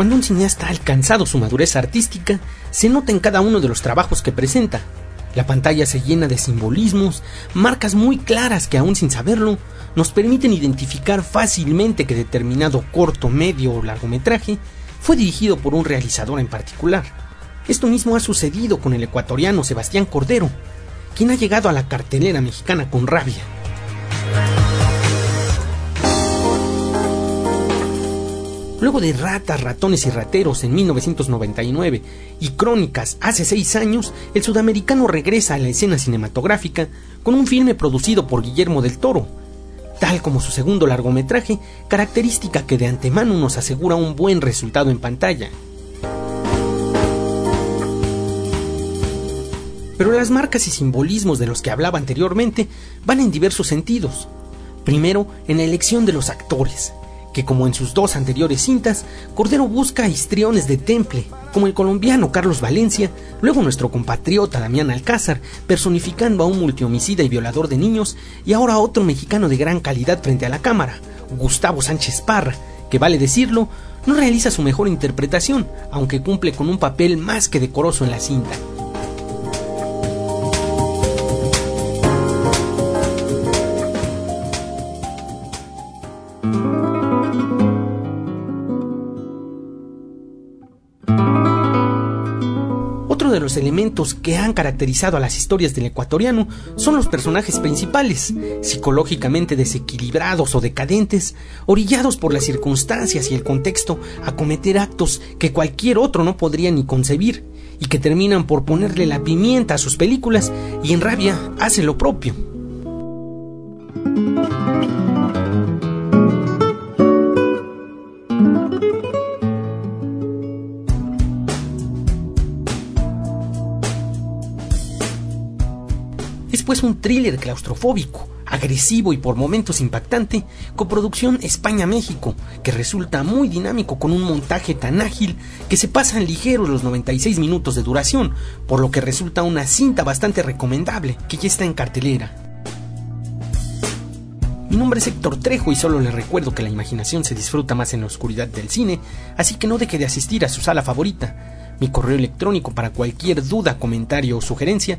Cuando un cineasta ha alcanzado su madurez artística, se nota en cada uno de los trabajos que presenta. La pantalla se llena de simbolismos, marcas muy claras que aún sin saberlo, nos permiten identificar fácilmente que determinado corto, medio o largometraje fue dirigido por un realizador en particular. Esto mismo ha sucedido con el ecuatoriano Sebastián Cordero, quien ha llegado a la cartelera mexicana con rabia. Luego de Ratas, Ratones y Rateros en 1999 y Crónicas hace seis años, el sudamericano regresa a la escena cinematográfica con un filme producido por Guillermo del Toro, tal como su segundo largometraje, característica que de antemano nos asegura un buen resultado en pantalla. Pero las marcas y simbolismos de los que hablaba anteriormente van en diversos sentidos. Primero, en la elección de los actores, que como en sus dos anteriores cintas, Cordero busca histriones de temple, como el colombiano Carlos Valencia, luego nuestro compatriota Damián Alcázar, personificando a un multihomicida y violador de niños, y ahora otro mexicano de gran calidad frente a la cámara, Gustavo Sánchez Parra, que vale decirlo, no realiza su mejor interpretación, aunque cumple con un papel más que decoroso en la cinta. De los elementos que han caracterizado a las historias del ecuatoriano son los personajes principales, psicológicamente desequilibrados o decadentes, orillados por las circunstancias y el contexto a cometer actos que cualquier otro no podría ni concebir, y que terminan por ponerle la pimienta a sus películas y en rabia hacen lo propio. Es pues un thriller claustrofóbico, agresivo y por momentos impactante, coproducción España-México, que resulta muy dinámico con un montaje tan ágil que se pasan ligeros los 96 minutos de duración, por lo que resulta una cinta bastante recomendable que ya está en cartelera. Mi nombre es Héctor Trejo y solo le recuerdo que la imaginación se disfruta más en la oscuridad del cine, así que no deje de asistir a su sala favorita. Mi correo electrónico para cualquier duda, comentario o sugerencia